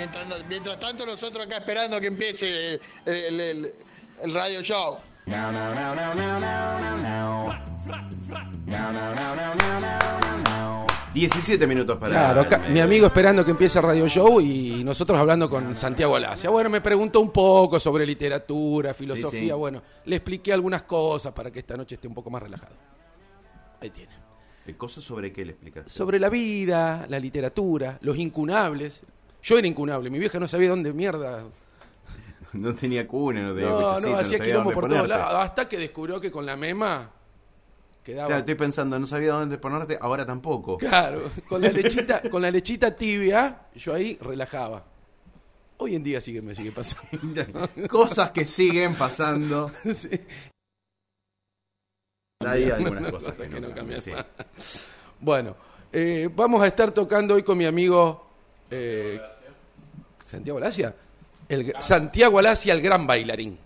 Mientras, mientras tanto nosotros acá esperando que empiece el, el- el- el radio show. 17 minutos para. Claro, acá, mi amigo esperando que empiece el radio show y nosotros hablando con Santiago Alasia. Bueno, me preguntó un poco sobre literatura, filosofía. Sí, sí. Bueno, le expliqué algunas cosas para que esta noche esté un poco más relajado. Ahí tiene. ¿Qué ¿Cosas sobre qué le explicaste? Sobre la vida, la literatura, los incunables. Yo era incunable, mi vieja no sabía dónde mierda. No tenía cuna, no tenía No, no, hacía quilombo por todos lados. Hasta que descubrió que con la mema quedaba. Claro, estoy pensando, no sabía dónde ponerte, ahora tampoco. Claro, con la lechita, con la lechita tibia, yo ahí relajaba. Hoy en día sigue, me sigue pasando. Cosas que siguen pasando. Sí. Hay algunas cosas que, no cambian. sí. Bueno, eh, vamos a estar tocando hoy con mi amigo eh, Santiago Alasia. El, Santiago Alasia, el gran bailarín.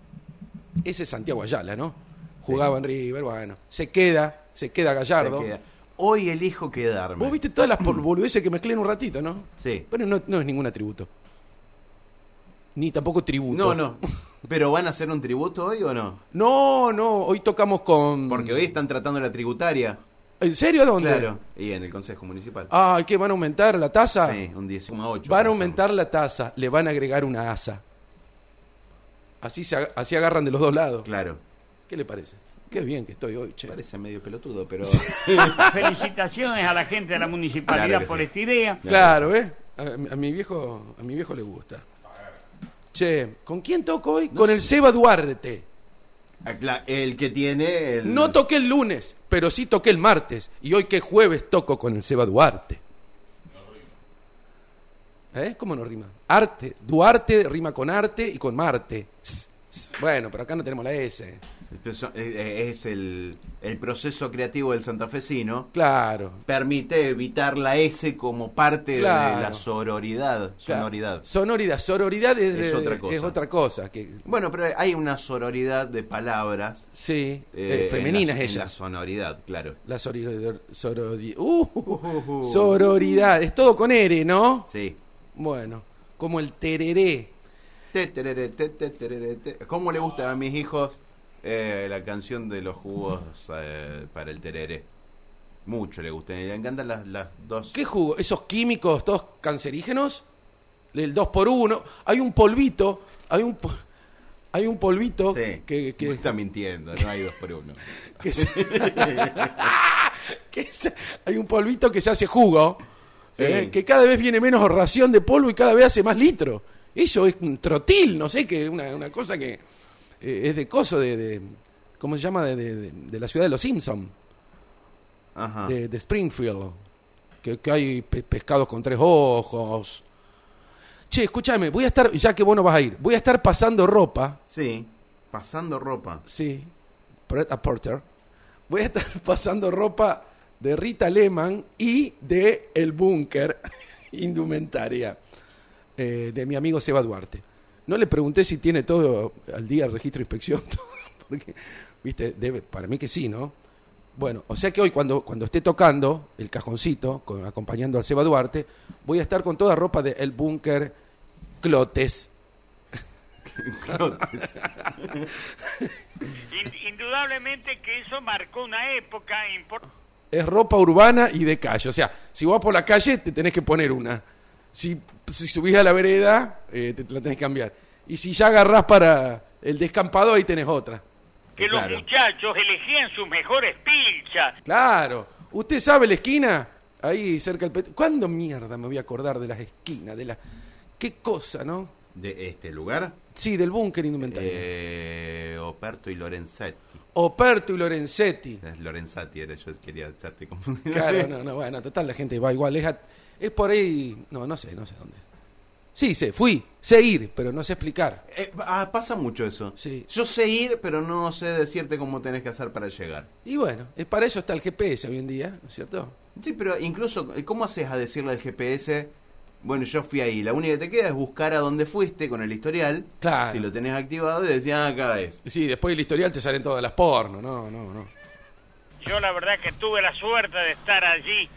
Ese es Santiago Ayala, ¿no? Jugaba en River, bueno. Se queda, se queda Gallardo. Se queda. Hoy elijo quedarme. Vos viste todas las boludeces que mezclé en un ratito, ¿no? Sí. Pero no, no es ningún atributo. Ni tampoco tributo. No, no. ¿Pero van a hacer un tributo hoy o no? No, no, hoy tocamos con... Porque hoy están tratando la tributaria. ¿En serio dónde? Claro. Y en el Consejo Municipal. Ah, ¿qué van a aumentar la tasa? Sí, un 10,8. Van a aumentar la tasa, le van a agregar una asa. Así, se, ag- así agarran de los dos lados. Claro. ¿Qué le parece? Qué bien que estoy hoy, che. Parece medio pelotudo, pero. Felicitaciones a la gente de la municipalidad Claro por sí. esta idea. Claro, ¿eh? A, a mi viejo, a mi viejo le gusta. Che, ¿con quién toco hoy? Con el Seba Duarte. Ah, El que tiene. El... No toqué el lunes, pero sí toqué el martes. Y hoy que es jueves toco con el Seba Duarte. ¿Eh? ¿Cómo no rima? Arte. Duarte rima con arte y con Marte. Bueno, pero acá no tenemos la S. Eh, eh, Es el, el proceso creativo del santafesino. Claro. Permite evitar la S como parte Claro. de la sororidad. claro. Sonoridad. Sonoridad. Sororidad es, otra cosa. es otra cosa, que, Bueno, pero hay una sororidad de palabras. sí, eh, eh, femeninas en la, ellas. sonoridad, claro. La sororidad. sorori- uh, sororidad. Es todo con R, ¿no? Sí. Bueno, como el tereré. Te, terere, te, te, terere, te. ¿Cómo le gusta a mis hijos eh, la canción de los jugos eh, para el tereré? Mucho le gusta. Le encantan las, las dos. ¿Qué jugo? ¿Esos químicos todos cancerígenos? El 2 por 1 Hay un polvito, hay un po- hay un polvito Sí. que, que, Está mintiendo, no hay dos por uno. que se- que se- hay un polvito que se hace jugo, Sí. eh, que cada vez viene menos ración de polvo y cada vez hace más litro. Eso es un trotil, no sé, que una, una cosa que eh, es de coso de, de- ¿cómo se llama? De, de- la ciudad de los Simpsons. Ajá. de, Springfield, que, que hay pe- pescados con tres ojos. Che, escúchame, voy a estar, ya que vos no vas a ir, voy a estar pasando ropa, Sí, pasando ropa. sí, a Porter, voy a estar pasando ropa de Rita Lehman y de El Búnker, indumentaria, eh, de mi amigo Seba Duarte. No le pregunté si tiene todo al día el registro de inspección, porque, viste, debe, para mí que sí, ¿no? Bueno, o sea que hoy cuando, cuando esté tocando el cajoncito, con- acompañando al Seba Duarte, voy a estar con toda ropa de El Búnker Clotes. In- indudablemente que eso marcó una época importante. Es ropa urbana y de calle. O sea, si vas por la calle te tenés que poner una. Si, si subís a la vereda, eh, te la tenés que cambiar. Y si ya agarrás para el descampado, ahí tenés otra. Que Claro. los muchachos elegían sus mejores pilchas. Claro. ¿Usted sabe la esquina? Ahí cerca del... pet- ¿Cuándo mierda me voy a acordar de las esquinas? De la... ¿Qué cosa, no? ¿De este lugar? Sí, del búnker indumentario. Eh, Operto y Lorenzetti. Operto y Lorenzetti. Es Lorenzati era, yo quería hacerte confundir. Claro, no, no, bueno, total, la gente va igual. Es, a- es por ahí, no, no sé, no sé dónde. Sí, sé, fui, sé ir, pero no sé explicar. Eh, ah, pasa mucho eso. Sí. Yo sé ir, pero no sé decirte cómo tenés que hacer para llegar. Y bueno, es para eso está el GPS hoy en día, ¿no es cierto? Sí, pero incluso, ¿cómo haces a decirle al GPS? Bueno, yo fui ahí. La única que te queda es buscar a dónde fuiste con el historial. Claro. Si lo tenés activado y decir, ah, acá es. Sí, después del historial te salen todas las porno, no, no, no. Yo la verdad que tuve la suerte de estar allí.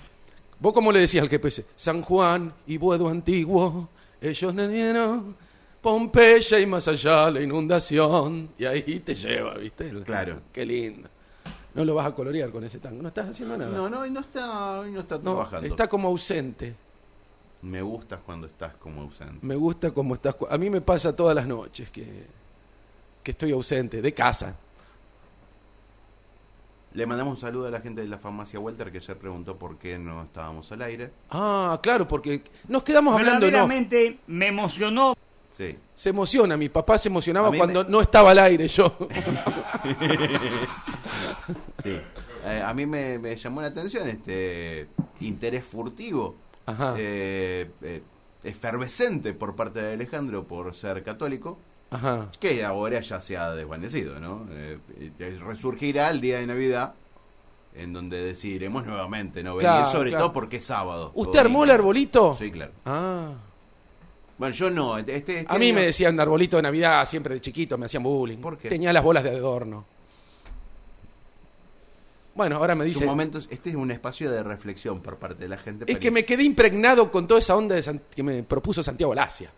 ¿Vos cómo le decías al GPS? San Juan y Buedo Antiguo, Ellos no vieron Pompeya y más allá la inundación. Y ahí te lleva, ¿viste? Claro. Qué lindo. No lo vas a colorear con ese tango. No estás haciendo nada. No, no, y no está, hoy no está No, trabajando. está como ausente. Me gusta cuando estás como ausente. Me gusta como estás. A mí me pasa todas las noches que, que estoy ausente, de casa. Le mandamos un saludo a la gente de la farmacia Walter que ayer preguntó por qué no estábamos al aire. Ah, claro, porque nos quedamos hablando. Verdaderamente me emocionó Sí. Se emociona, mi papá se emocionaba cuando me- no estaba al aire yo. Sí. Eh, a mí me, me llamó la atención este interés furtivo. Eh, eh, efervescente por parte de Alejandro por ser católico, Ajá. que ahora ya se ha desvanecido, ¿no? Eh, resurgirá el día de Navidad, en donde decidiremos nuevamente no venir, Claro, sobre claro. todo porque es sábado. ¿Usted armó el arbolito? Sí, claro. Ah. Bueno, yo no. Este, este A mí año- me decían arbolito de Navidad siempre de chiquito, me hacían bullying. ¿Por qué? Tenía las bolas de adorno. Bueno, ahora me dice. un momento, este es un espacio de reflexión por parte de la gente. Es para que me quedé impregnado con toda esa onda de San- que me propuso Santiago Lacia.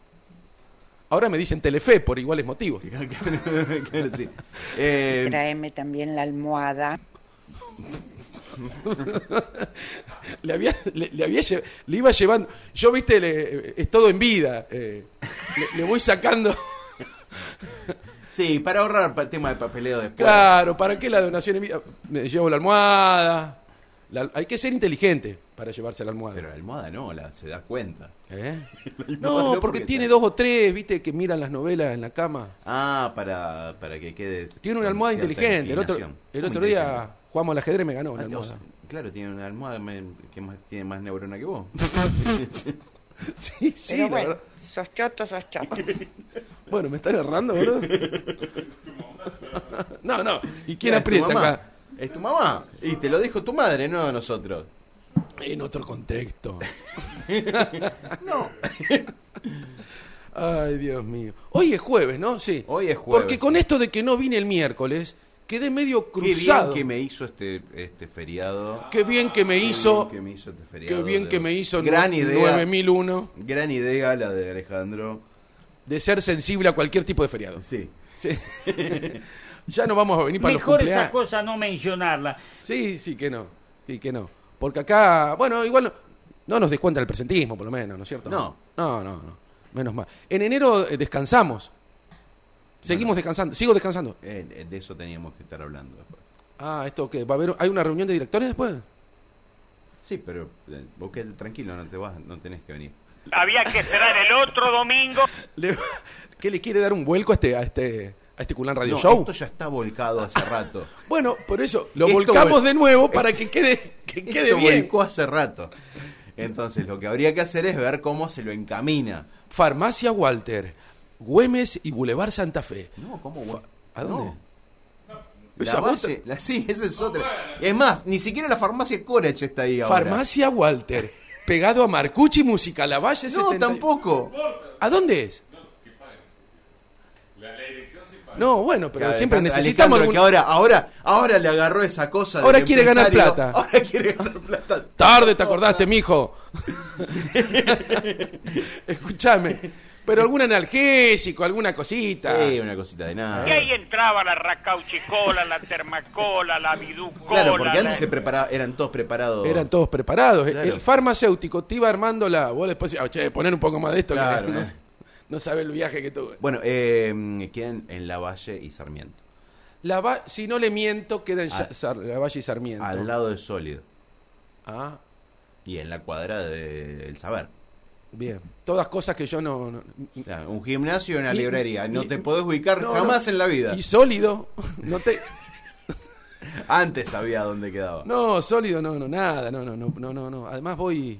Ahora me dicen Telefe por iguales motivos. Claro, sí. Eh, Tráeme también la almohada. Le, había, le, le había lle- le iba llevando. Yo, viste, le- es todo en vida. eh, le, le voy sacando. sí, para ahorrar el tema de papeleo después. Claro, ¿para qué la donación vida? Me llevo la almohada. La- hay que ser inteligente para llevarse la almohada. Pero la almohada no, la, se da cuenta. ¿Eh? No, no, porque tiene está- dos o tres, viste, que miran las novelas en la cama. Ah, para, para que quede. Tiene una almohada inteligente. El otro, el otro día jugamos al ajedrez me ganó una Ah, almohada. Claro, tiene una almohada que más, tiene más neurona que vos. Sí, sí, Pero la bueno, verdad. sos choto, sos choto. Bueno, me están errando, boludo. No, no. ¿Y quién Es tu aprieta mamá. acá? Es tu mamá. Y te lo dijo tu madre, no nosotros. En otro contexto. No. Ay, Dios mío. Hoy es jueves, ¿no? Sí. Hoy es jueves, Porque con sí. esto de que no vine el miércoles, quedé medio Qué bien cruzado. que me hizo este, este feriado. Qué bien que me Qué hizo. bien que me hizo este feriado. Qué bien de- que me hizo Gran idea. 9001 Gran idea la de Alejandro. de ser sensible a cualquier tipo de feriado. Sí. Sí. ya no vamos a venir para Mejor los esa cumpleaños. cosa no mencionarla. Sí, sí que no. Sí que no. Porque acá, bueno, igual no, no nos descuenta el presentismo, por lo menos, ¿no es cierto? No. No, no, no. Menos mal. En enero eh, descansamos. Seguimos descansando. Sigo descansando. Eh, eh, de eso teníamos que estar hablando después. Ah, ¿esto qué? ¿Va a haber, hay una reunión de directores después? Sí, pero eh, vos quedate tranquilo, no te vas, no tenés que venir. Había que esperar el otro domingo. Le- ¿Qué le quiere dar un vuelco a este, a este, a este Culán Radio No, Show? esto ya está volcado hace rato. Bueno, por eso lo Esto volcamos vol- de nuevo para que quede, que quede Esto bien. volcó hace rato. Entonces lo que habría que hacer es ver cómo se lo encamina. Farmacia Walter, Güemes y Boulevard Santa Fe. No, ¿cómo? vol- ¿A dónde? No. La Valle- la- sí, esa es otra. Es más, ni siquiera la farmacia Corach está ahí ahora. Farmacia Walter, pegado a Marcucci Música, La Valle No, 70. tampoco. ¿A dónde es? No, bueno, pero Claro, siempre necesitamos algún... que ahora, ahora, ahora le agarró esa cosa. Ahora quiere ganar plata. Ahora quiere ganar plata. Tarde te acordaste, mijo. Escúchame. Pero algún analgésico, alguna cosita. Sí, una cosita de nada. Y ahí entraba la racauchicola, la termacola, la viducola. Claro, porque la- antes se preparaba, eran todos preparados. Eran todos preparados. El- Claro. El farmacéutico te iba armando la. Vos después decías, "Ah, che, poner un poco más de esto. que Claro, no, eh. no sabe el viaje que tuve. Bueno, eh, quedan en La Valle y Sarmiento. La Va- si no le miento, queda en Ah. Sa- Sar- La Valle y Sarmiento. Al lado de Sólido. Ah, Y en la cuadra del Saber. Bien. Todas cosas que yo no. no- O sea, un gimnasio y una Ni- librería. No ni- te podés ubicar no, jamás no. en la vida. Y sólido. No te. Antes sabía dónde quedaba. No, sólido, no, no, nada. No, no, no, no, no. no. Además voy.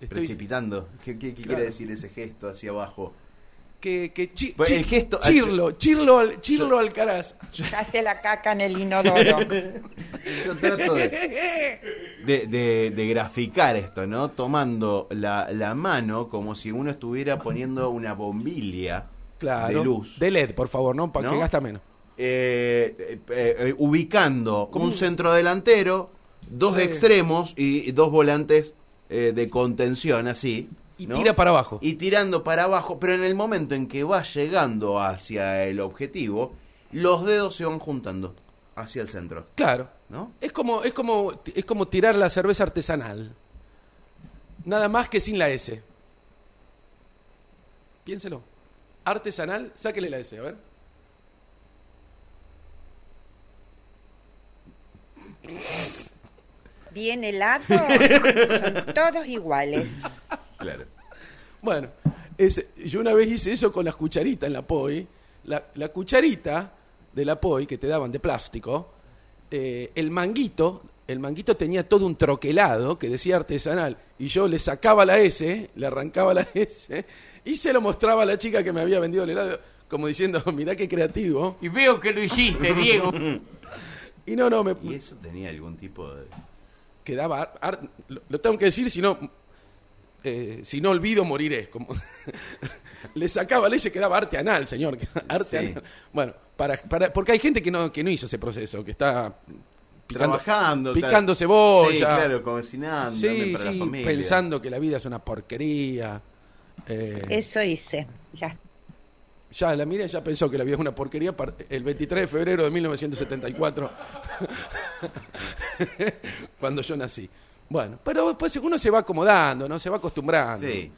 Estoy. Precipitando. ¿Qué, qué- qué Claro. quiere decir ese gesto hacia abajo? Que, que chi- chi- el gesto- Chirlo, Chirlo, al- Chirlo Alcaraz. Echaste la caca en el inodoro. Yo trato de, de, de- de graficar esto, ¿no? Tomando la, la mano como si uno estuviera poniendo una bombilla Claro. de luz. De LED, por favor, ¿no? Para ¿No? que gasta menos. Eh, eh, eh, ubicando Como un centro delantero, dos Sí. extremos y, y dos volantes eh, de contención, así. Y ¿no? tira para abajo. Y tirando para abajo, pero en el momento en que va llegando hacia el objetivo, los dedos se van juntando hacia el centro, Claro. ¿no? Es como, es como, es como tirar la cerveza artesanal. Nada más que sin la S. Piénselo. Artesanal, sáquele la S, a ver. Bien helado, son todos iguales. Claro. Bueno, es- yo una vez hice eso con las cucharitas en la POI. La, la cucharita de la POI que te daban de plástico, eh, el manguito, el manguito tenía todo un troquelado que decía artesanal. Y yo le sacaba la S, le arrancaba la S y se lo mostraba a la chica que me había vendido el helado, como diciendo, mirá qué creativo. Y veo que lo hiciste, Diego. Y no, no, me ¿Y eso tenía algún tipo de...? quedaba... ar- ar- lo, lo tengo que decir, si no... eh, si no olvido, moriré. Como le sacaba la y se quedaba arte anal, señor. Arte Sí. anal. Bueno, para, para, porque hay gente que no, que no hizo ese proceso, que está picando, Trabajando. tal. picando cebolla. Sí, claro, cocinando. Sí, para la sí, familia. pensando que la vida es una porquería. Eh, Eso hice, ya. Ya, la mira ya pensó que la vida es una porquería el 23 de febrero de 1974, cuando yo nací. Bueno, pero después uno se va acomodando, ¿no? Se va acostumbrando. Sí.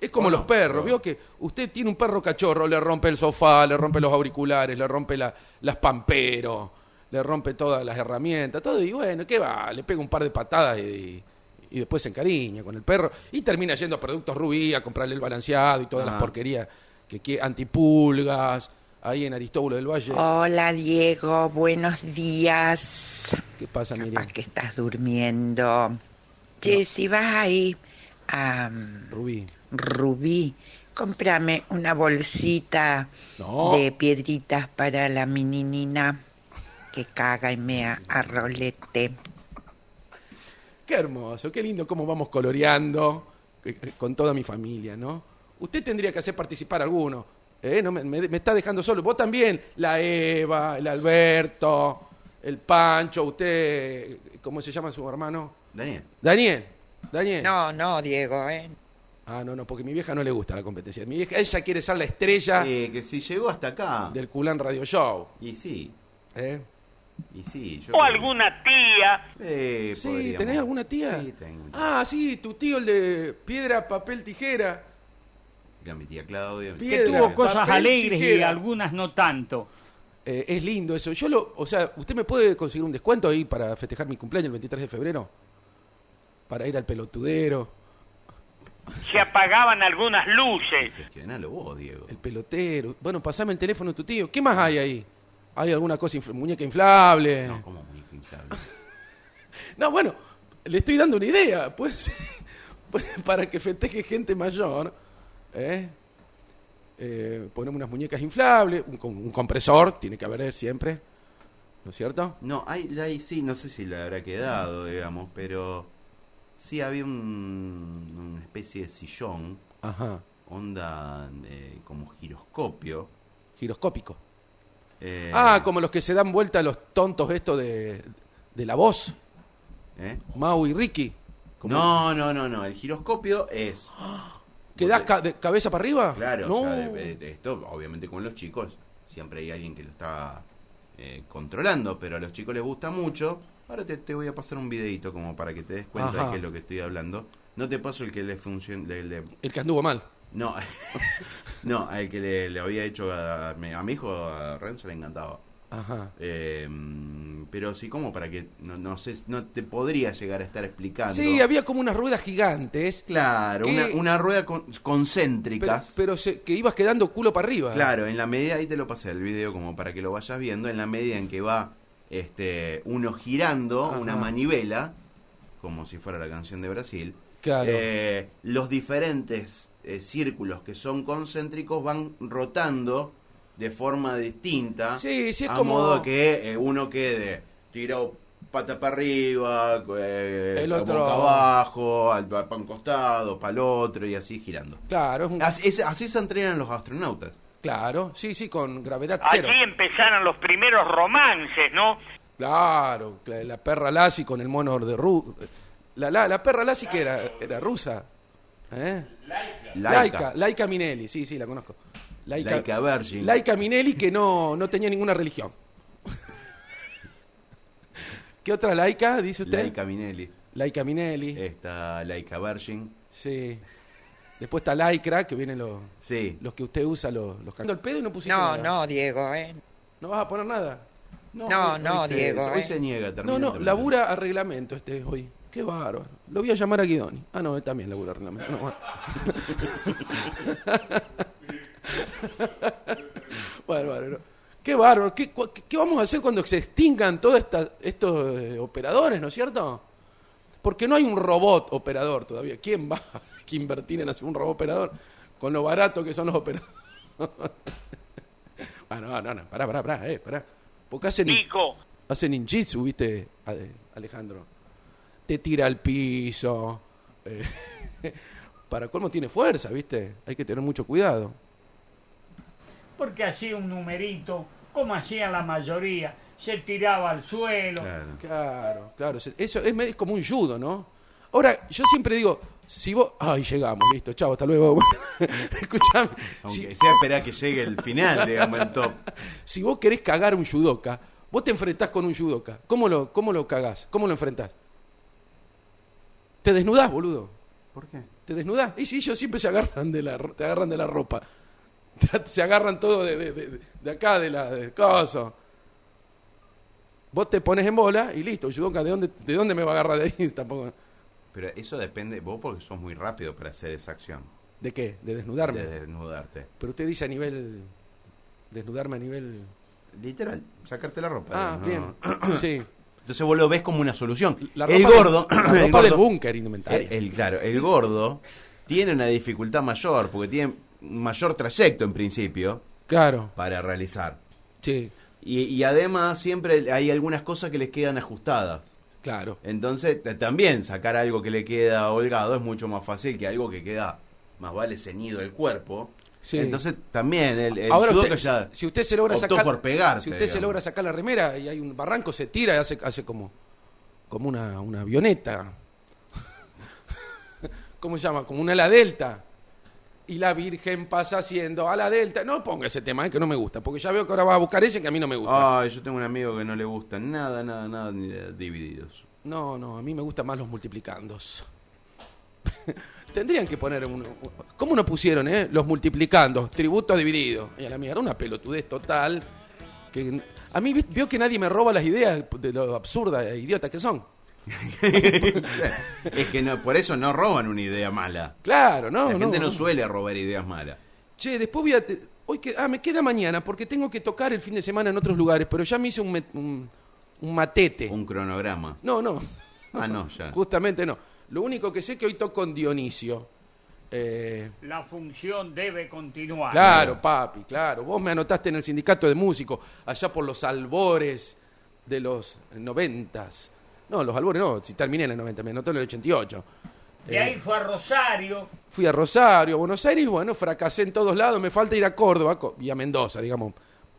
Es como Bueno, los perros, pero- vio que usted tiene un perro cachorro, le rompe el sofá, le rompe los auriculares, le rompe la- las pamperos, le rompe todas las herramientas, todo, y bueno, ¿qué va? Le pega un par de patadas y, y después se encariña con el perro y termina yendo a Productos Rubí a comprarle el balanceado y todas las porquerías que quiere, antipulgas, ahí en Aristóbulo del Valle. Hola Diego, buenos días. ¿Qué pasa, Miriam? Capaz que estás durmiendo. Che, si vas ahí a Rubí. Rubí, cómprame una bolsita No. de piedritas para la meninina que caga y mea a rolete. Qué hermoso, qué lindo cómo vamos coloreando eh, eh, con toda mi familia, ¿no? Usted tendría que hacer participar a alguno. ¿Eh? No me, me- me está dejando solo. Vos también, la Eva, el Alberto, el Pancho, usted, ¿cómo se llama su hermano? Daniel. Daniel. Daniel. No, no, Diego, ¿eh? Ah, no, no, porque mi vieja no le gusta la competencia. Mi vieja, ella quiere ser la estrella Eh, que si llegó hasta acá. del Culán Radio Show. Y sí, ¿eh? y sí. Yo O creo- alguna tía. Eh, Sí, podríamos. ¿tenés alguna tía? Sí, tengo. Ah, sí, tu tío, el de piedra, papel, tijera. Ya mi tía Claudia. mi Que tuvo cosas papel, alegres y algunas no tanto. Eh, es lindo eso. Yo lo, o sea, ¿usted me puede conseguir un descuento ahí para festejar mi cumpleaños el 23 de febrero? Para ir al pelotudero, Se apagaban algunas luces. Vos, Diego. el pelotero. Bueno, pasame el teléfono de tu tío. ¿Qué más hay ahí? ¿Hay alguna cosa, infl- muñeca inflable? No, como muñeco inflable. No, bueno, le estoy dando una idea, pues, pues, para que festeje gente mayor, ¿eh? Eh, ponemos unas muñecas inflables, un, un compresor, tiene que haber siempre, ¿no es cierto? No, hay, hay, sí, no sé si le habrá quedado, digamos, pero sí había un, una especie de sillón, Ajá, onda eh, como giroscopio. giroscópico. eh, Ah, como los que se dan vuelta los tontos estos de, de la voz, ¿eh? Mau y Ricky. Como No, no, no, no, el giroscopio es... ¿Que das ca- de cabeza para arriba? Claro, no. o sea, de- de esto obviamente con los chicos siempre hay alguien que lo está eh, controlando, pero a los chicos les gusta mucho. Ahora te, te voy a pasar un videito como para que te des cuenta Ajá. de qué es lo que estoy hablando. No te paso el que le funciona... Le, El que anduvo mal. no, no, el que le, le había hecho a, mi- a mi hijo, a Renzo, le encantaba. Ajá. Eh, pero sí, como para que no, no sé, no te podría llegar a estar explicando. Sí, había como unas ruedas gigantes, Claro, una, una rueda con- pero, concéntricas. pero se- que ibas quedando culo para arriba. Claro, en la medida, ahí te lo pasé el video como para que lo vayas viendo, en la medida en que va este uno girando Ajá. una manivela, como si fuera la canción de Brasil, Claro. eh, los diferentes eh, círculos que son concéntricos van rotando de forma distinta, Sí, sí, es a como- modo que eh, uno quede tirado pata para arriba, eh, El otro- boca abajo, al, para un costado, para el otro y así girando. Claro, es un- Así, es- así se entrenan los astronautas. claro, sí, sí, con gravedad cero. Allí empezaron los primeros romances, ¿no? Claro, la, la perra Lassie con el mono de Ru... La, la, la perra Lassie que era, era rusa. ¿Eh? Laika. Laika, Laika Minelli, sí, sí, la conozco. Laika, Laika Virgin. Laika Minelli que no, no tenía ninguna religión. ¿Qué otra Laika, dice usted? Laika Minelli. Laika Minelli, Está Laika Virgin. sí. Después está Laicra, que vienen los, Sí. los que usted usa, los, los el pedo y no pusiste No, nada. no, Diego, ¿eh? ¿No vas a poner nada? No, hoy- no, hoy se- Diego, Hoy eh. se niega. No, termina no, el labura a reglamento este hoy. Qué bárbaro. Lo voy a llamar a Guidoni. Ah, no, él también labura a reglamento. No, bueno. bueno, bárbaro. Qué bárbaro. ¿Qué, vamos a hacer cuando se extingan todos estos eh, operadores, no es cierto? Porque no hay un robot operador todavía. ¿Quién va a invertir en hacer un robot operador con lo barato que son los operadores? bueno, no, no, no, pará, pará, pará, eh, pará. Porque hacen, Nico, hacen ninjitsu, ¿viste, Ale- Alejandro? Te tira al piso. eh, para colmo tiene fuerza, ¿viste? Hay que tener mucho cuidado. Porque hacía un numerito, como hacían la mayoría, se tiraba al suelo. Claro. Claro, claro. Eso es, me- es como un judo, ¿no? Ahora, yo siempre digo, si vos... Ay, llegamos, listo, chao, hasta luego. Escuchame, Aunque si, sea esperar que llegue el final, digamos, el top. si vos querés cagar un judoka, vos te enfrentás con un judoka. ¿Cómo lo, cómo lo cagás? ¿Cómo lo enfrentás? Te desnudás, boludo. ¿Por qué? ¿Te desnudás? Y sí, ellos siempre se agarran de la, te agarran de la ropa. Se agarran todo de, de- de- de acá, de la de coso. Vos te pones en bola y listo, judoka, ¿de dónde, ¿de dónde me va a agarrar de ahí? Tampoco. Pero eso depende, vos porque sos muy rápido para hacer esa acción. ¿De qué? De desnudarme. De desnudarte. Pero usted dice a nivel. Desnudarme a nivel. Literal, sacarte la ropa. Ah, ¿no? bien. Sí. Entonces vos lo ves como una solución. La el ropa del- gordo, la el ropa del gordo- búnker indumentaria. El, el- claro, el gordo tiene una dificultad mayor porque tiene mayor trayecto en principio Claro, para realizar. sí, Y, y además siempre hay algunas cosas que les quedan ajustadas. claro. Entonces también sacar algo que le queda holgado es mucho más fácil que algo que queda más vale ceñido el cuerpo. Sí. Entonces también el, el Ahora usted, ya si usted se logra sacar por pegarte, si usted se logra sacar la remera y hay un barranco se tira y hace hace como como una, una avioneta ¿cómo se llama? como una ala delta y la virgen pasa haciendo a la delta no ponga ese tema eh, que no me gusta porque ya veo que ahora va a buscar ese que a mí no me gusta Ay, yo tengo un amigo que no le gusta nada, nada, nada ni divididos. no no a mí me gustan más los multiplicandos tendrían que poner uno ¿cómo no pusieron eh? los multiplicandos tributo dividido y a la mierda una pelotudez total que a mí veo que nadie me roba las ideas de lo absurda e idiota que son. es que no, por eso no roban una idea mala. Claro, no, La gente no, no. suele robar ideas malas. Che, después voy a te- hoy que ah, me queda mañana porque tengo que tocar el fin de semana en otros lugares, pero ya me hice un met- un, un matete. Un cronograma. No, no. Ah, no, ya. Justamente no. Lo único que sé es que hoy toco con Dionisio. Eh, La función debe continuar. Claro, papi, claro. Vos me anotaste en el sindicato de músicos, allá por los albores de los noventas. No, los albores no, si terminé en el 90, me anotó en el 88. De Eh, ahí fue a Rosario, fui a Rosario, a Buenos Aires, bueno, fracasé en todos lados. Me falta ir a Córdoba y a Mendoza, digamos,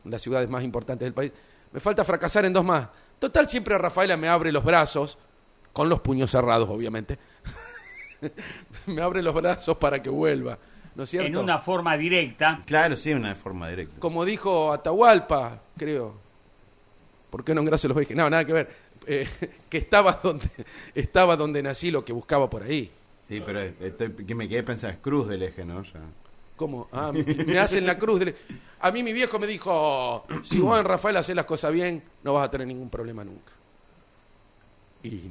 las ciudades más importantes del país. Me falta fracasar en dos más. Total, siempre Rafaela me abre los brazos, con los puños cerrados, obviamente. me abre los brazos para que vuelva, ¿no es cierto? en una forma directa. Claro, sí, una forma directa. como dijo Atahualpa, creo, ¿por qué no engrase los vejes? No, nada que ver, eh, que estaba donde, estaba donde nací lo que buscaba por ahí. Sí, pero estoy, que me quedé pensando, es cruz del eje, ¿no? Ya. ¿Cómo? Ah, me hacen la cruz. del- A mí mi viejo me dijo, si vos en Rafael haces las cosas bien, no vas a tener ningún problema nunca. Y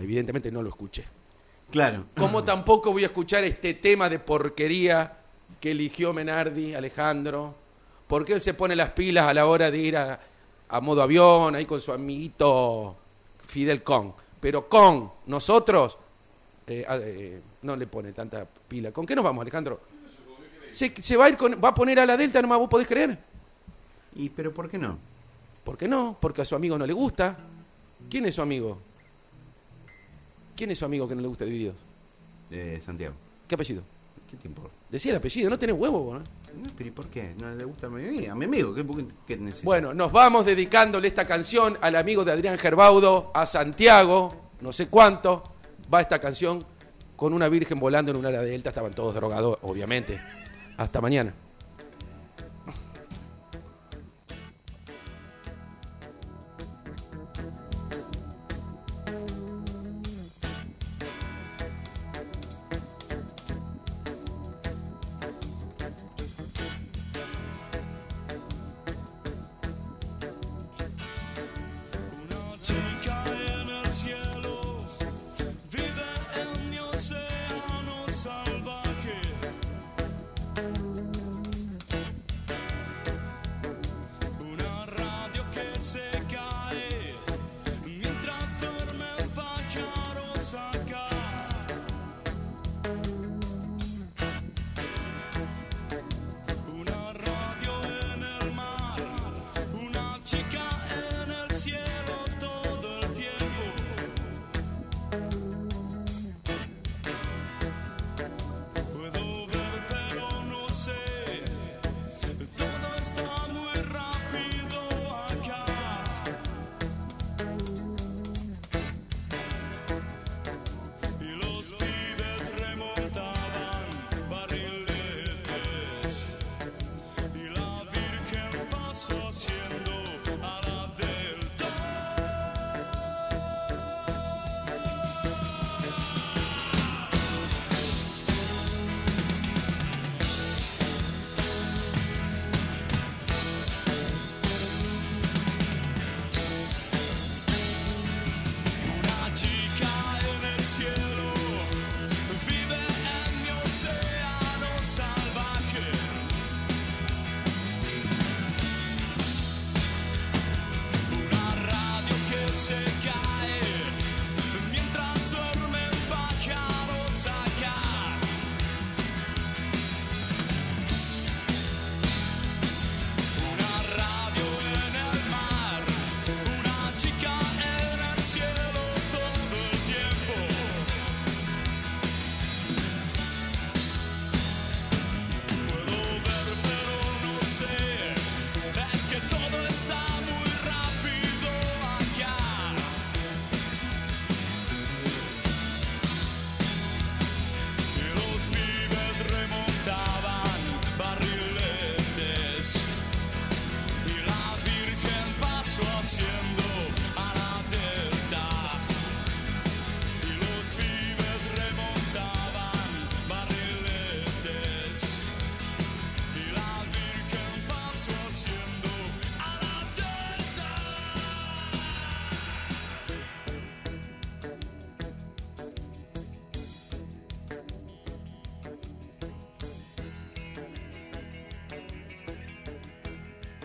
evidentemente no lo escuché. Claro. Como tampoco voy a escuchar este tema de porquería que eligió Menardi, Alejandro, porque él se pone las pilas a la hora de ir a, a modo avión, ahí con su amiguito Fidel Con. Pero con nosotros eh, a- eh, no le pone tanta pila. ¿Con qué nos vamos, Alejandro? Se, se va a ir con, va a poner a la Delta nomás, ¿vos podés creer? ¿Y pero por qué no? ¿Por qué no? Porque a su amigo no le gusta. ¿Quién es su amigo? ¿Quién es su amigo que no le gusta Divididos? Eh, Santiago. ¿Qué apellido? ¿Qué te importa? Decía el apellido, no tenés huevo, ¿no? No, pero ¿y por qué? ¿No le gusta a mi amigo? A mi amigo, ¿qué, qué- necesita? Bueno, nos vamos dedicándole esta canción al amigo de Adrián Gerbaudo, a Santiago, no sé cuánto, va esta canción con una virgen volando en un área delta, estaban todos drogados, obviamente. Hasta mañana.